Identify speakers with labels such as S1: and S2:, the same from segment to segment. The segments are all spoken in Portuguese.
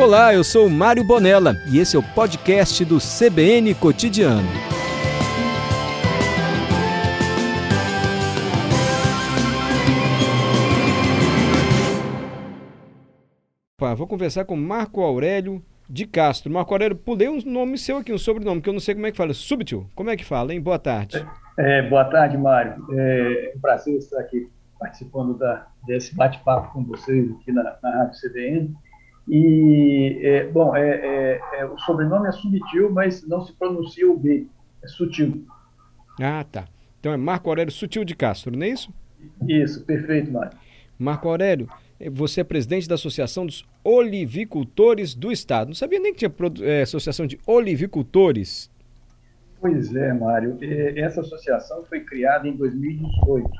S1: Olá, eu sou Mário Bonella e esse é o podcast do CBN Cotidiano. Vou conversar com Marco Aurélio de Castro. Marco Aurélio, pulei um nome seu aqui, um sobrenome, que eu não sei como é que fala. Súbito, como é que fala, hein? Boa tarde.
S2: É, boa tarde, Mário. É um prazer estar aqui participando da, desse bate-papo com vocês aqui na, na Rádio CBN. E, é, bom, é, é, é, o sobrenome é Sutil, mas não se pronuncia o B, é Sutil.
S1: Ah, tá. Então é Marco Aurélio Sutil de Castro, não é isso?
S2: Isso, perfeito, Mário.
S1: Marco Aurélio, você é presidente da Associação dos Olivicultores do Estado. Não sabia nem que tinha é, Associação de Olivicultores.
S2: Pois é, Mário. Essa associação foi criada em 2018.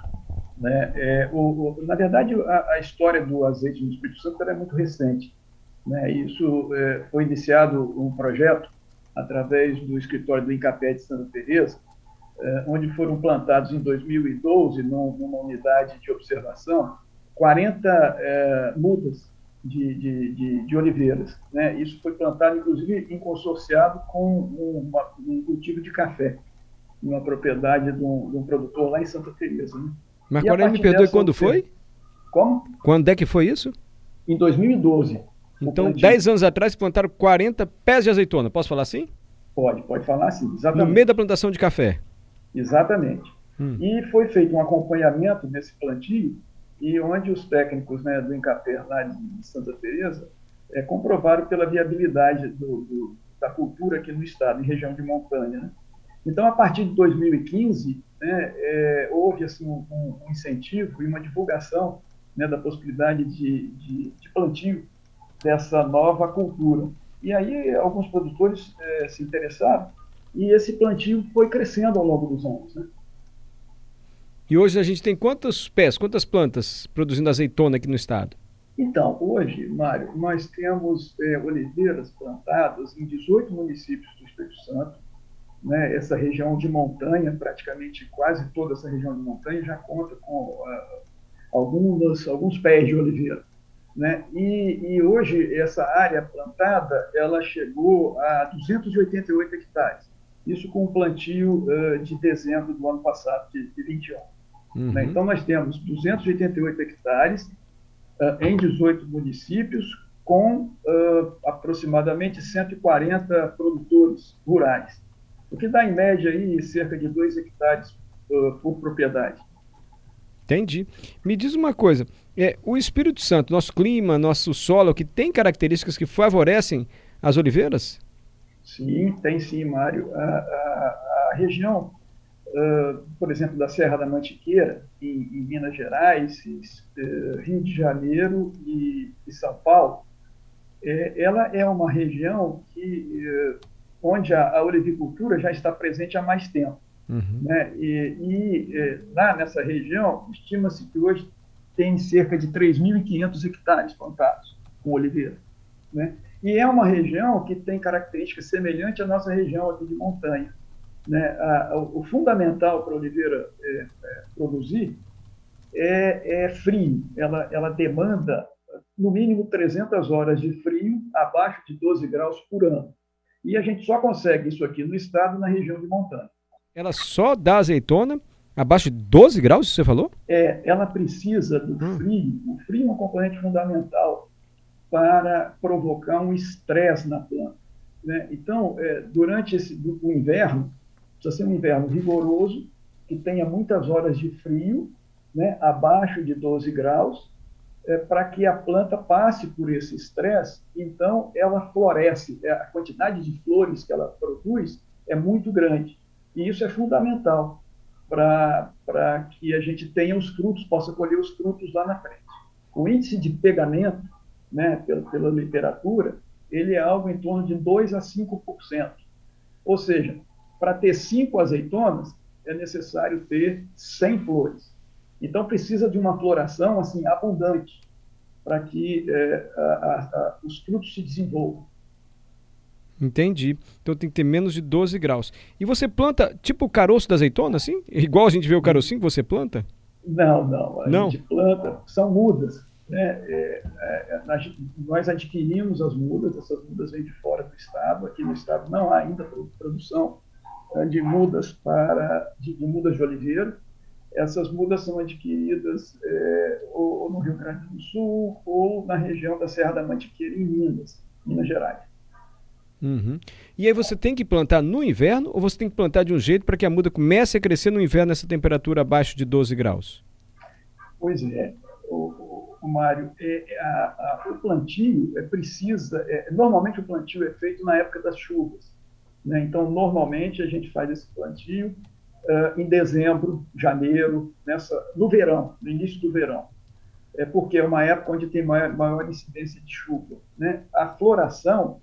S2: Né? É, o, o, na verdade, a, a, história do azeite no Espírito Santo é muito recente. Né? Isso é, foi iniciado um projeto através do escritório do Incapé de Santa Teresa, é, onde foram plantados em 2012, numa unidade de observação, 40 é, mudas de, de, de, de, oliveiras. Né? Isso foi plantado, inclusive, em consorciado com uma, um cultivo de café, numa propriedade de um, de um produtor lá em Santa Teresa. Né?
S1: Mas agora me perdoe, quando foi?
S2: Como?
S1: Quando é que foi isso?
S2: Em 2012.
S1: Então, 10 anos atrás, plantaram 40 pés de azeitona. Posso falar assim?
S2: Pode, pode falar assim, exatamente.
S1: No meio da plantação de café.
S2: Exatamente. Hum. E foi feito um acompanhamento nesse plantio, e onde os técnicos né, do Incapé, lá de Santa Teresa, é, comprovaram pela viabilidade do, do, da cultura aqui no estado, em região de montanha. Né? Então, a partir de 2015, né, é, houve assim, um, um, incentivo e uma divulgação né, da possibilidade de, de, de plantio dessa nova cultura. E aí alguns produtores é, se interessaram e esse plantio foi crescendo ao longo dos anos. Né?
S1: E hoje a gente tem quantos pés, quantas plantas produzindo azeitona aqui no estado?
S2: Então, hoje, Mário, nós temos é, oliveiras plantadas em 18 municípios do Espírito Santo. Né? Essa região de montanha, praticamente quase toda essa região de montanha, já conta com uh, algumas, alguns pés de oliveira. Né? E, e, hoje essa área plantada ela chegou a 288 hectares. Isso com o plantio uh, de dezembro do ano passado, de, de 21. Uhum. Né? Então nós temos 288 hectares uh, em 18 municípios, com uh, aproximadamente 140 produtores rurais, o que dá em média aí cerca de 2 hectares por propriedade.
S1: Entendi. Me diz uma coisa: é, o Espírito Santo, nosso clima, nosso solo, que tem características que favorecem as oliveiras?
S2: Sim, tem sim, Mário. A, a, a região, uh, por exemplo, da Serra da Mantiqueira, em, em Minas Gerais, uh, Rio de Janeiro e, e São Paulo, é, ela é uma região que, uh, onde a, a olivicultura já está presente há mais tempo. Uhum. Né? E, e é, lá nessa região, estima-se que hoje tem cerca de 3.500 hectares plantados com oliveira. Né? E é uma região que tem características semelhantes à nossa região aqui de montanha. Né? A, a, o fundamental para a oliveira é, é, produzir é, é, frio. Ela, ela demanda, no mínimo, 300 horas de frio abaixo de 12 graus por ano. E a gente só consegue isso aqui no estado, na região de montanha.
S1: Ela só dá azeitona abaixo de 12 graus, você falou?
S2: É, ela precisa do hum. frio. O frio é um componente fundamental para provocar um estresse na planta. Né? Então, é, durante esse, o inverno, precisa ser um inverno rigoroso, que tenha muitas horas de frio, né, abaixo de 12 graus, é, para que a planta passe por esse estresse, então ela floresce. É, a quantidade de flores que ela produz é muito grande. E isso é fundamental para que a gente tenha os frutos, possa colher os frutos lá na frente. O índice de pegamento, né, pela, pela literatura, ele é algo em torno de 2 a 5%. Ou seja, para ter cinco azeitonas, é necessário ter 100 flores. Então, precisa de uma floração assim abundante para que é, a, a, os frutos se desenvolvam.
S1: Entendi. Então tem que ter menos de 12 graus. E você planta tipo o caroço da azeitona, assim? Igual a gente vê o carocinho que você planta?
S2: Não, não. A não. gente planta, são mudas. Né? É, é, nós adquirimos as mudas, essas mudas vêm de fora do estado, aqui no estado não há ainda produção eh, de mudas para de, de mudas de oliveira. Essas mudas são adquiridas é, ou, ou, no Rio Grande do Sul ou na região da Serra da Mantiqueira, em Minas, Minas Gerais.
S1: Uhum. E aí você tem que plantar no inverno ou você tem que plantar de um jeito para que a muda comece a crescer no inverno nessa temperatura abaixo de 12 graus?
S2: Pois é, o, o Mário, é, é, a, a, o plantio é precisa, é, normalmente o plantio é feito na época das chuvas. Né? Então, normalmente a gente faz esse plantio uh, em dezembro, janeiro, nessa, no verão, no início do verão. É porque é uma época onde tem maior, maior incidência de chuva. Né? A floração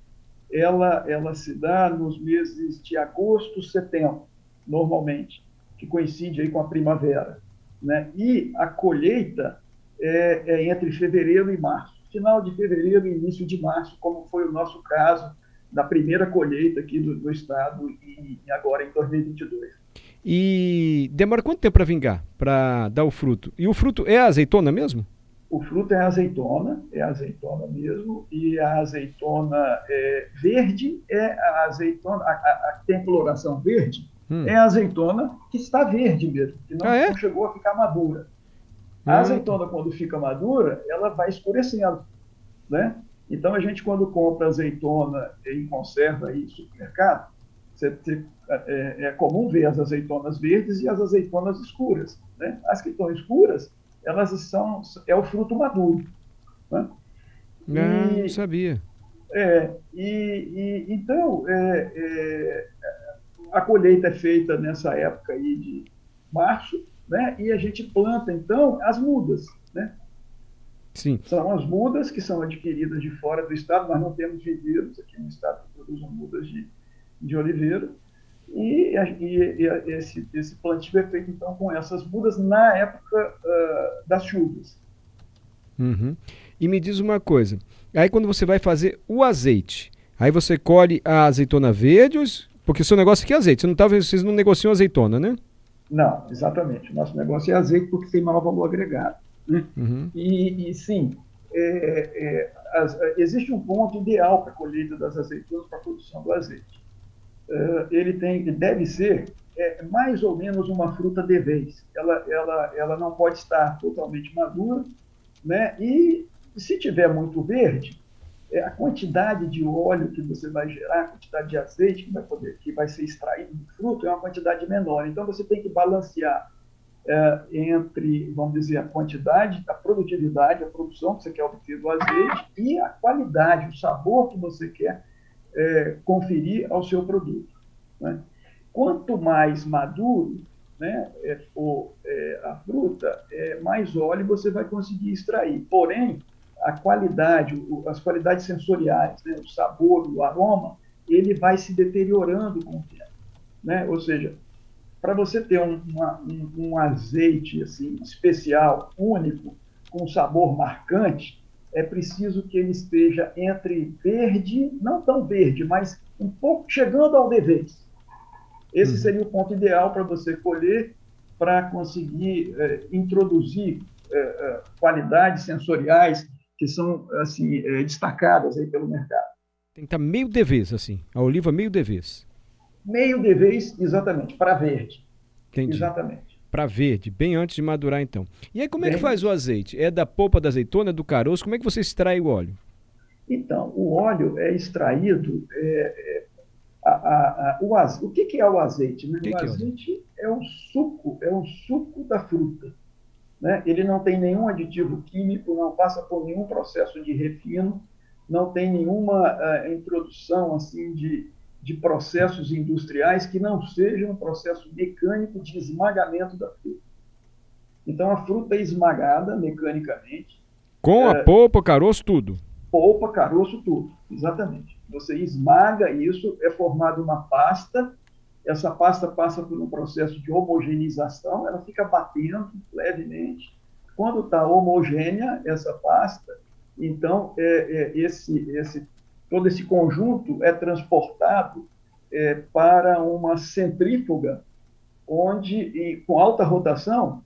S2: ela, ela se dá nos meses de agosto, setembro, normalmente, que coincide aí com a primavera. Né? E a colheita é, é entre fevereiro e março, final de fevereiro e início de março, como foi o nosso caso da primeira colheita aqui do, do estado e, e agora em 2022.
S1: E demora quanto tempo para vingar, para dar o fruto? E o fruto é azeitona mesmo?
S2: O fruto é azeitona, é azeitona mesmo, e a azeitona é, verde é a azeitona, a, a, a tem coloração verde, hum. é a azeitona que está verde mesmo, que não, ah, é? não chegou a ficar madura. A hum. azeitona, quando fica madura, ela vai escurecendo, né? Então, a gente, quando compra azeitona em conserva aí supermercado, é, é, comum ver as azeitonas verdes e as azeitonas escuras. Né? As que estão escuras, elas são é o fruto maduro. Né?
S1: Não, e, não sabia.
S2: É, e, e então é, é, a colheita é feita nessa época aí de março, né? E a gente planta então as mudas, né?
S1: Sim.
S2: São as mudas que são adquiridas de fora do estado. Nós não temos viveiros aqui no estado que produzem mudas de, de oliveira. E, e, e esse, esse, plantio é feito então com essas mudas na época uh, das chuvas.
S1: Uhum. E me diz uma coisa, aí quando você vai fazer o azeite, aí você colhe a azeitona verde, porque o seu negócio aqui é azeite, você não tá, vocês não negociam azeitona, né?
S2: Não, exatamente. Nosso negócio é azeite porque tem maior valor agregado. Né? Uhum. E, e, sim, é, é, as, existe um ponto ideal para a colheita das azeitonas para a produção do azeite ele tem, deve ser é, mais ou menos uma fruta de vez. Ela, ela, ela não pode estar totalmente madura, né? E se tiver muito verde, é, a quantidade de óleo que você vai gerar, a quantidade de azeite que vai poder, que vai ser extraído do fruto é uma quantidade menor. Então você tem que balancear é, entre, vamos dizer, a quantidade, a produtividade, a produção que você quer obter do azeite e a qualidade, o sabor que você quer é, conferir ao seu produto. Né? Quanto mais maduro né, é, for é, a fruta, é, mais óleo você vai conseguir extrair. Porém, a qualidade, o, as qualidades sensoriais, né, o sabor, o aroma, ele vai se deteriorando com o tempo. Né? Ou seja, para você ter um, uma, um, um azeite assim, especial, único, com sabor marcante, é preciso que ele esteja entre verde, não tão verde, mas um pouco chegando ao devez. Esse uhum. seria o ponto ideal para você colher, para conseguir é, introduzir é, é, qualidades sensoriais que são assim é, destacadas aí pelo mercado.
S1: Tem que estar meio devez, assim, a oliva meio devez.
S2: Meio devez, exatamente, para verde.
S1: Entendi.
S2: Exatamente
S1: para verde, bem antes de madurar então. E aí como é que faz o azeite? É da polpa da azeitona, do caroço? Como é que você extrai o óleo?
S2: Então, o óleo é extraído. É, é, a, a, a, o, az, o que, que, é o azeite? Né?
S1: Que
S2: o
S1: que
S2: azeite é, é o suco, é o suco da fruta. Né? Ele não tem nenhum aditivo químico, não passa por nenhum processo de refino, não tem nenhuma uh, introdução assim de, de processos industriais que não sejam um processo mecânico de esmagamento da fruta. Então, a fruta é esmagada mecanicamente.
S1: Com é, a polpa, caroço, tudo?
S2: Polpa, caroço, tudo. Exatamente. Você esmaga isso, é formada uma pasta. Essa pasta passa por um processo de homogeneização, ela fica batendo levemente. Quando está homogênea essa pasta, então é, é, esse, esse todo esse conjunto é transportado é, para uma centrífuga, onde, e, com alta rotação,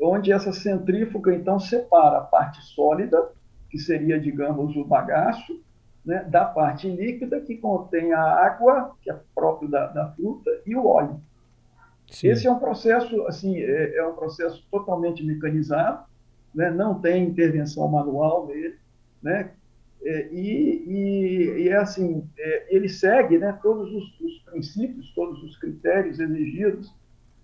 S2: onde essa centrífuga então separa a parte sólida que seria, digamos, o bagaço, né, da parte líquida, que contém a água, que é próprio da, da fruta, e o óleo. Sim. Esse é um processo, assim, é, é um processo totalmente mecanizado, né, não tem intervenção manual nele, né, e, e, e, é assim, é, ele segue né, todos os, os, princípios, todos os critérios exigidos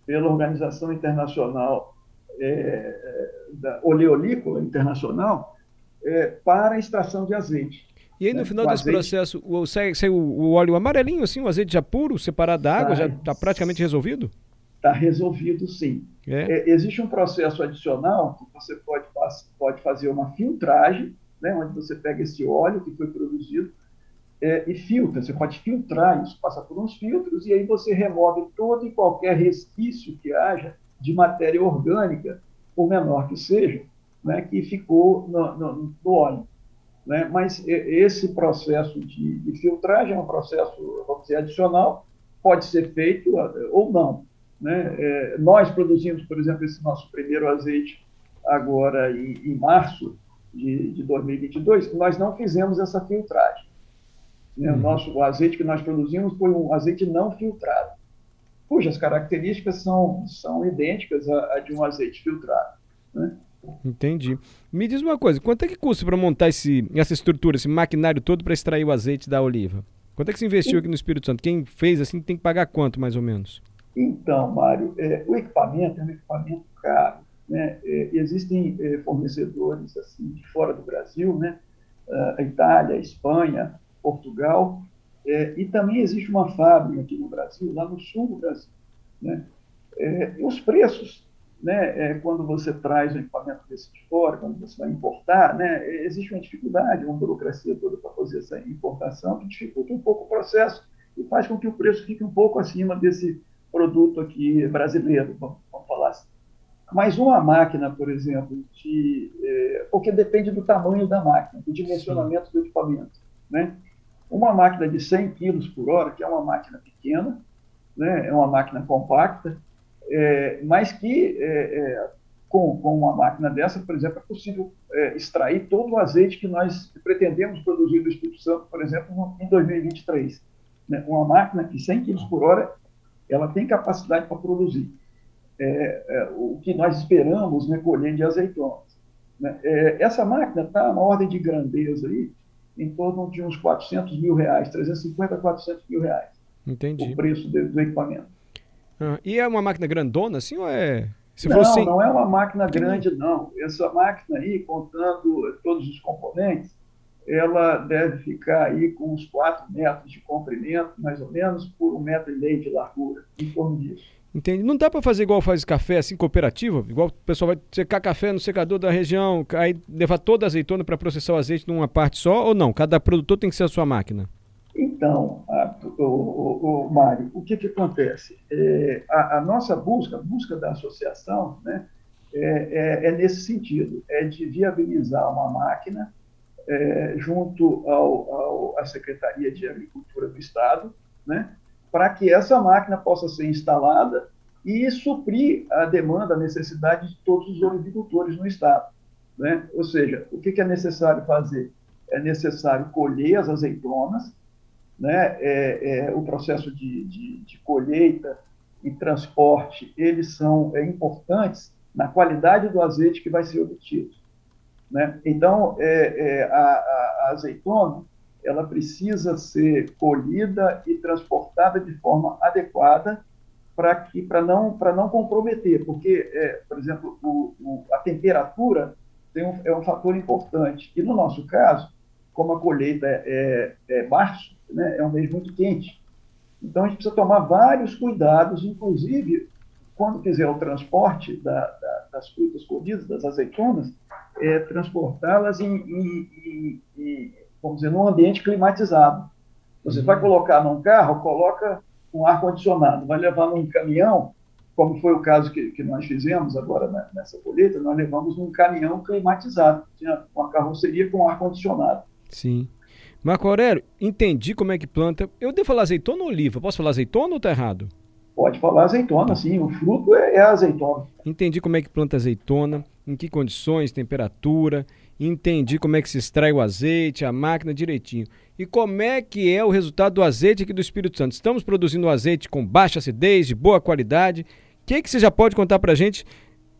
S2: pela Organização Internacional é, é da Oleolícola Internacional é, para a extração de azeite.
S1: E aí no né? final desse azeite... processo, o, sai, sai o, o, óleo amarelinho, assim, o azeite já puro, separado da água, já está praticamente resolvido?
S2: Está resolvido, sim. É. existe um processo adicional que você pode, pode fazer uma filtragem, né, onde você pega esse óleo que foi produzido é, e filtra. Você pode filtrar isso, passa por uns filtros e aí você remove todo e qualquer resquício que haja de matéria orgânica, por menor que seja, né, que ficou no, no, no óleo. Né? Mas esse processo de, de, filtragem é um processo, vamos dizer, adicional, pode ser feito ou não. Né? É, nós produzimos, por exemplo, esse nosso primeiro azeite agora em, em março, de, de 2022, nós não fizemos essa filtragem. Né? Uhum. O nosso o azeite que nós produzimos foi um azeite não filtrado, cujas características são, são idênticas a, de um azeite filtrado. Né?
S1: Entendi. Me diz uma coisa, quanto é que custa para montar esse, essa estrutura, esse maquinário todo para extrair o azeite da oliva? Quanto é que se investiu aqui no Espírito Santo? Quem fez assim tem que pagar quanto, mais ou menos?
S2: Então, Mário, é, o equipamento é um equipamento caro. Né? É, existem é, fornecedores assim de fora do Brasil, né? a Itália, a Espanha, Portugal, é, e também existe uma fábrica aqui no Brasil, lá no sul do Brasil. Né? e os preços, né, quando você traz um equipamento desse de fora, quando você vai importar, né, existe uma dificuldade, uma burocracia toda para fazer essa importação, que dificulta um pouco o processo e faz com que o preço fique um pouco acima desse produto aqui brasileiro. Mas uma máquina, por exemplo, de, é, porque depende do tamanho da máquina, do dimensionamento Sim. do equipamento. Né? Uma máquina de 100 kg por hora, que é uma máquina pequena, né? é uma máquina compacta, é, mas que é, é com, com uma máquina dessa, por exemplo, é possível é, extrair todo o azeite que nós pretendemos produzir do Espírito Santo, por exemplo, em 2023. Né? Uma máquina que 100 kg por hora, ela tem capacidade para produzir é, é, o que nós esperamos né, colher de azeitonas. Né? É, essa máquina está na ordem de grandeza aí, em torno de uns 400 mil reais, 350 a 400 mil reais.
S1: Entendi.
S2: O preço do, do equipamento.
S1: Ah, e é uma máquina grandona assim ou é...
S2: Se não, assim... não é uma máquina grande, não. Essa máquina aí, contando todos os componentes, ela deve ficar aí com uns 4 metros de comprimento, mais ou menos, por um metro e meio de largura, em torno disso.
S1: Entende? Não dá para fazer igual faz café, assim, cooperativa? Igual o pessoal vai secar café no secador da região, aí levar toda a azeitona para processar o azeite numa parte só, ou não? Cada produtor tem que ser a sua máquina?
S2: Então, a, o, o, o, Mário, o que, que acontece? É, a, a, nossa busca, a busca da associação, né, é, é, é, nesse sentido, é de viabilizar uma máquina é, junto ao, ao, à Secretaria de Agricultura do Estado, né, para que essa máquina possa ser instalada e suprir a demanda, a necessidade de todos os olivicultores no estado. Né? Ou seja, o que é necessário fazer? É necessário colher as azeitonas, né? É, é, o processo de, de, de, colheita e transporte, eles são é, importantes na qualidade do azeite que vai ser obtido. Né? Então, é, é a, a, azeitona, ela precisa ser colhida e transportada de forma adequada para que para não para não comprometer, porque é, por exemplo o, o, a temperatura um, é um fator importante e no nosso caso, como a colheita é, é, é março, né, é um mês muito quente, então a gente precisa tomar vários cuidados, inclusive quando fizer o transporte da, da, das frutas colhidas, das azeitonas, é, transportá-las em, em, em, em vamos dizer, num ambiente climatizado. Você vai colocar num carro, coloca um ar-condicionado, vai levar num caminhão, como foi o caso que, que nós fizemos agora nessa colheita, nós levamos num caminhão climatizado, tinha uma carroceria com ar-condicionado.
S1: Sim. Marco Aurélio, entendi como é que planta. Eu devo falar azeitona ou oliva? Posso falar azeitona ou tá errado?
S2: Pode falar azeitona, sim. O fruto é, é azeitona.
S1: Entendi como é que planta azeitona, em que condições, temperatura entendi como é que se extrai o azeite, a máquina direitinho. E como é que é o resultado do azeite aqui do Espírito Santo? Estamos produzindo azeite com baixa acidez, de boa qualidade. O que, que você já pode contar para a gente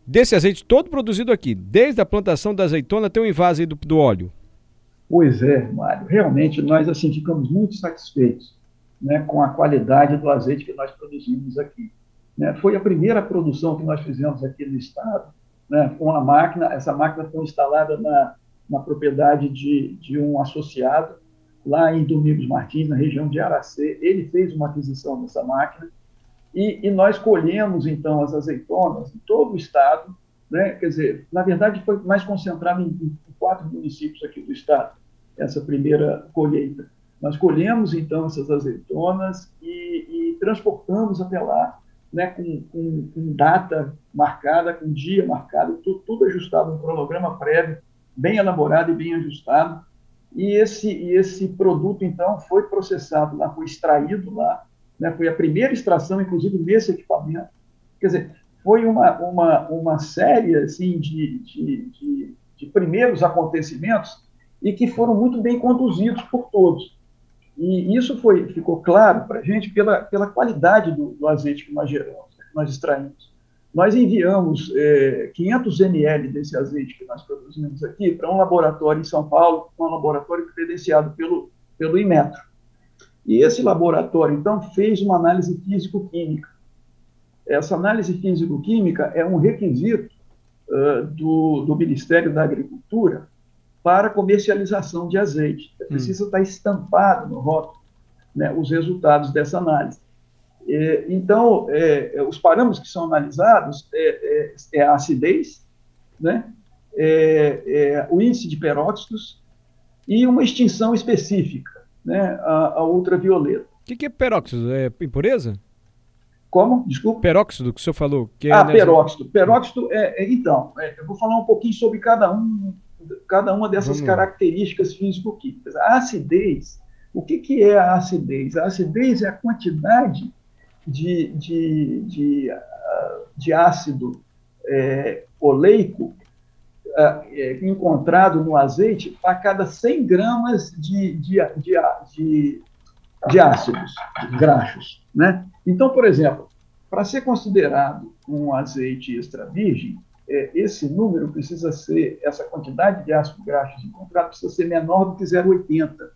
S1: desse azeite todo produzido aqui, desde a plantação da azeitona até o invase do, do óleo?
S2: Pois é, Mário. Realmente nós assim ficamos muito satisfeitos né, com a qualidade do azeite que nós produzimos aqui. Né? Foi a primeira produção que nós fizemos aqui no estado, né, com a máquina. Essa máquina foi instalada na, na propriedade de, de um associado lá em Domingos Martins, na região de Aracê. Ele fez uma aquisição dessa máquina e, e nós colhemos, então, as azeitonas em todo o estado. Né? Quer dizer, na verdade, foi mais concentrado em, em quatro municípios aqui do estado, essa primeira colheita. Nós colhemos, então, essas azeitonas e, e transportamos até lá, né, com, com, com, data marcada, com dia marcado, tudo, tudo ajustado, um cronograma prévio, bem elaborado e bem ajustado, e esse, esse produto, então, foi processado lá, foi extraído lá, né, foi a primeira extração, inclusive, nesse equipamento. Quer dizer, foi uma, uma, uma série assim, de, de, de, de primeiros acontecimentos e que foram muito bem conduzidos por todos. E isso foi, ficou claro para a gente pela, pela qualidade do, do, azeite que nós geramos, que nós extraímos. Nós enviamos é, 500 ml desse azeite que nós produzimos aqui para um laboratório em São Paulo, um laboratório credenciado pelo, pelo Inmetro. E esse laboratório, então, fez uma análise físico-química. Essa análise físico-química é um requisito uh, do, do Ministério da Agricultura para comercialização de azeite. É precisa hum. estar estampado no rótulo né, os resultados dessa análise. É, então, é, é, os parâmetros que são analisados é, é, é a acidez, né, o índice de peróxidos e uma extinção específica, né, a, a ultravioleta.
S1: O que, que, é peróxido? É impureza?
S2: Como? Desculpa.
S1: Peróxido, que o senhor falou. Que
S2: ah, peróxido. Peróxido, é, então, eu vou falar um pouquinho sobre cada um cada uma dessas Vamos. características físico-químicas. A acidez, o que, que é a acidez? A acidez é a quantidade de, de, de, ah, de ácido é, oleico é, encontrado no azeite a cada 100 gramas de, de, de, de, de ácidos graxos. Né? Então, por exemplo, para ser considerado um azeite extra virgem, esse número precisa ser, essa quantidade de ácidos graxos encontrados precisa ser menor do que 0,80.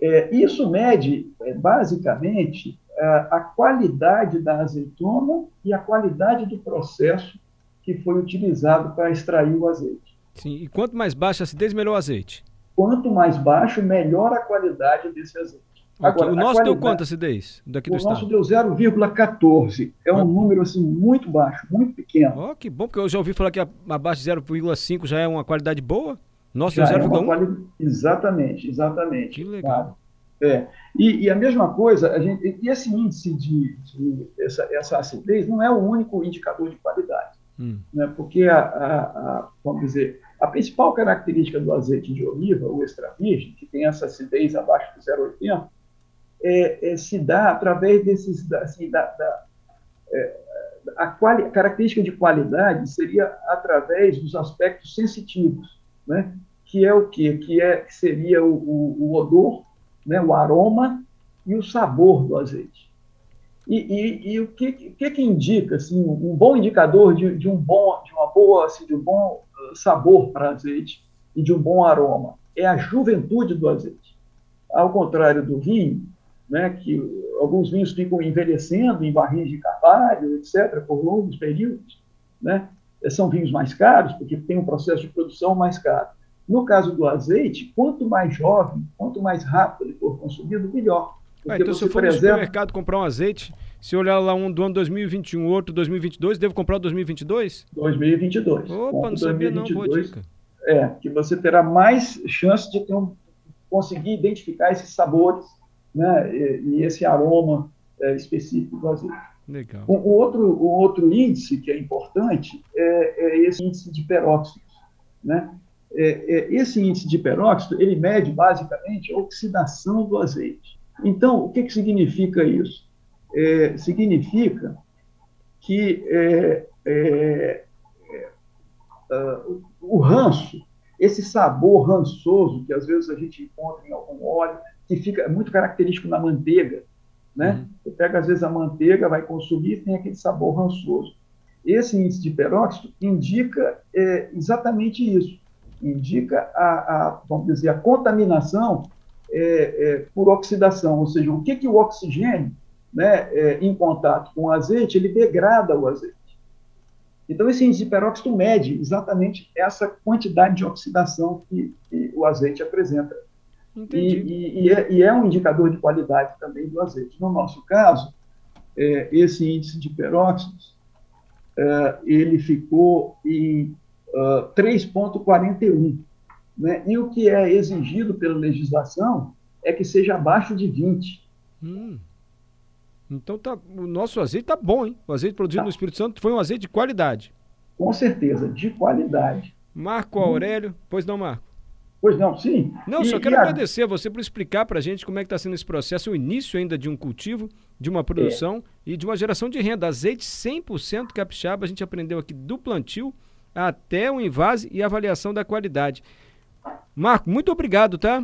S2: É, isso mede, é, basicamente, a, a qualidade da azeitona e a qualidade do processo que foi utilizado para extrair o azeite.
S1: Sim, e quanto mais baixa a acidez, melhor o azeite.
S2: Quanto mais baixo, melhor a qualidade desse azeite.
S1: Agora, o nosso deu quanto acidez daqui do
S2: o nosso deu 0,14. É um ah. número assim muito baixo, muito pequeno.
S1: Oh, que bom, porque eu já ouvi falar que abaixo de 0,5 já é uma qualidade boa. Nosso já deu 0,1. É
S2: quali... Exatamente, exatamente.
S1: Que legal.
S2: É. E, e, a mesma coisa, a gente, e esse índice de, de essa, essa, acidez não é o único indicador de qualidade. Hum. Né? Porque, a, a, a, vamos dizer, a principal característica do azeite de oliva, o extra virgem, que tem essa acidez abaixo de 0,80, é, é, se dá através desses, assim, da, da é, a, quali, característica de qualidade seria através dos aspectos sensitivos, né? que é o quê? Que, é, que seria o, o, o odor, né? o aroma e o sabor do azeite. E, e, e o que, que, que indica assim, um bom indicador de, de um bom, de uma boa, assim, de um bom uh, sabor para azeite e de um bom aroma? É a juventude do azeite. Ao contrário do vinho, né, que alguns vinhos ficam envelhecendo em barris de carvalho, etc., por longos períodos, né, são vinhos mais caros, porque tem um processo de produção mais caro. No caso do azeite, quanto mais jovem, quanto mais rápido ele for consumido, melhor.
S1: Ah, então, se eu for preserva... no supermercado comprar um azeite, se olhar lá um do ano 2021, outro 2022, devo comprar o 2022?
S2: 2022.
S1: Opa, não sabia 2022, não, boa dica.
S2: É, que você terá mais chance de um, conseguir identificar esses sabores né, e, e esse aroma é, específico do azeite.
S1: Legal.
S2: O, o, outro, o outro índice que é importante é, é esse índice de peróxidos. Né? É, é, esse índice de peróxido ele mede basicamente a oxidação do azeite. Então, o que, que significa isso? É, significa que uh, o ranço esse sabor rançoso que às vezes a gente encontra em algum óleo, que fica muito característico na manteiga. Né? Uhum. Você pega, às vezes, a manteiga, vai consumir tem aquele sabor rançoso. Esse índice de peróxido indica é, exatamente isso. Indica a, a, vamos dizer, a contaminação é, é, por oxidação, ou seja, o que, que o oxigênio, né, é, em contato com o azeite, ele degrada o azeite. Então, esse índice de peróxido mede exatamente essa quantidade de oxidação que, que o azeite apresenta. E, e, e, é, e, é, um indicador de qualidade também do azeite. No nosso caso, é, esse índice de peróxidos, é, ele ficou em uh, 3,41. Né? E o que é exigido pela legislação é que seja abaixo de 20. Hum.
S1: Então tá, o nosso azeite tá bom, hein? O azeite produzido tá. no Espírito Santo foi um azeite de qualidade.
S2: Com certeza, de qualidade.
S1: Marco Aurélio, hum. pois não, Marco?
S2: Pois não, sim.
S1: Não, e, só quero agradecer a você por explicar para a gente como é que está sendo esse processo, o início ainda de um cultivo, de uma produção é. e de uma geração de renda. Azeite 100% capixaba, a gente aprendeu aqui do plantio até o invase e avaliação da qualidade. Marco, muito obrigado, tá?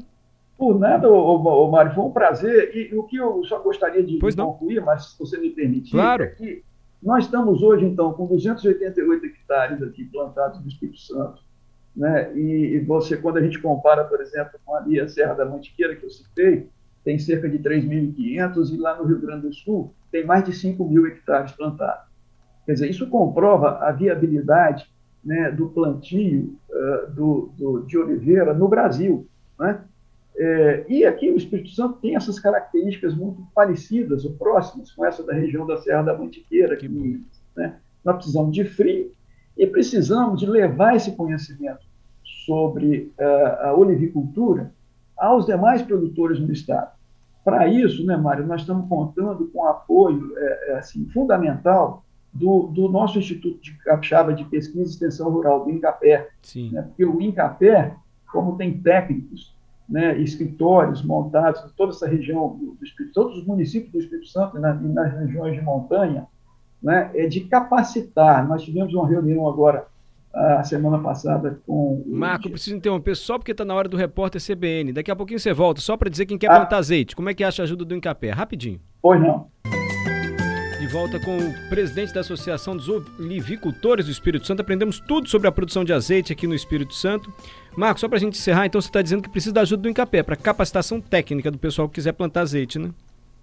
S2: Por nada, ô, ô, ô Mário, foi um prazer. E o que eu só gostaria de, pois concluir, mas se você me permitir,
S1: claro.
S2: é que nós estamos hoje, então, com 288 hectares aqui plantados no Espírito Santo né? E, e, você, quando a gente compara, por exemplo, com ali a Serra da Mantiqueira, que eu citei, tem cerca de 3.500 e lá no Rio Grande do Sul tem mais de 5 mil hectares plantados. Quer dizer, isso comprova a viabilidade né, do plantio uh, do, do, de oliveira no Brasil. Né? É, e aqui o Espírito Santo tem essas características muito parecidas ou próximas com essa da região da Serra da Mantiqueira, que, que né, nós precisamos de frio, e precisamos de levar esse conhecimento sobre uh, a olivicultura aos demais produtores no Estado. Para isso, né, Mário, nós estamos contando com o apoio é, assim, fundamental do, do, nosso Instituto de Capixaba de Pesquisa e Extensão Rural, do INCAPé. Né, porque o INCAPé, como tem técnicos, né, escritórios montados em toda essa região do, do Espírito todos os municípios do Espírito Santo e nas regiões de montanha, né, é de capacitar. Nós tivemos uma reunião agora, a semana passada, com.
S1: Marco, preciso interromper só porque está na hora do repórter CBN. Daqui a pouquinho você volta, só para dizer quem quer ah. plantar azeite. Como é que acha a ajuda do Encapé? Rapidinho.
S2: Pois não.
S1: De volta com o presidente da Associação dos Olivicultores do Espírito Santo. Aprendemos tudo sobre a produção de azeite aqui no Espírito Santo. Marco, só para a gente encerrar, então você está dizendo que precisa da ajuda do Encapé para capacitação técnica do pessoal que quiser plantar azeite, né?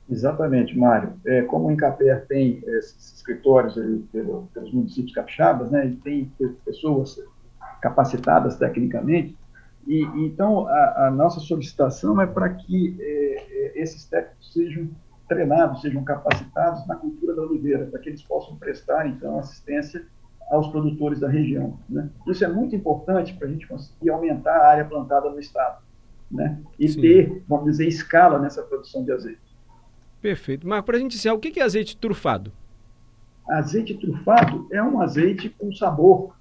S2: Exatamente, Mário. É, como o Incaper tem esses escritórios ali pelo, pelos municípios capixabas, né, e tem pessoas capacitadas tecnicamente, e então a, a nossa solicitação é para que é, é, esses técnicos sejam treinados, sejam capacitados na cultura da oliveira, para que eles possam prestar então assistência aos produtores da região. Né? Isso é muito importante para a gente conseguir aumentar a área plantada no estado, né? E Sim. ter, vamos dizer, escala nessa produção de azeite.
S1: Perfeito. Mas para a gente encerrar, o que é azeite trufado?
S2: Azeite trufado é um azeite com sabor.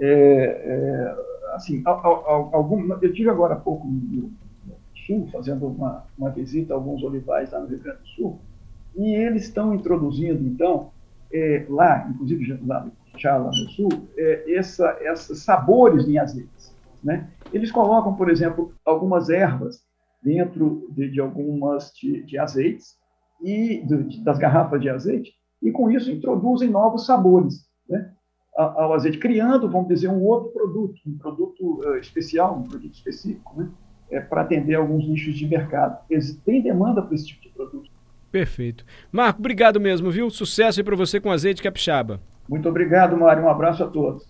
S2: É, é, assim, algum, eu tive agora há pouco no Sul, fazendo uma, uma visita a alguns olivais lá no Rio Grande do Sul, e eles estão introduzindo, então, é, lá, inclusive lá, já lá no Sul, é, essa, esses sabores em azeites. Né? Eles colocam, por exemplo, algumas ervas dentro de, de algumas de, de azeites, e das garrafas de azeite, e com isso introduzem novos sabores né, ao azeite, criando, vamos dizer, um outro produto, um produto uh, especial, um produto específico, né, é, para atender alguns nichos de mercado. Eles têm demanda para esse tipo de produto.
S1: Perfeito. Marco, obrigado mesmo, viu? Sucesso aí para você com azeite capixaba.
S2: Muito obrigado, Mário. Um abraço a todos.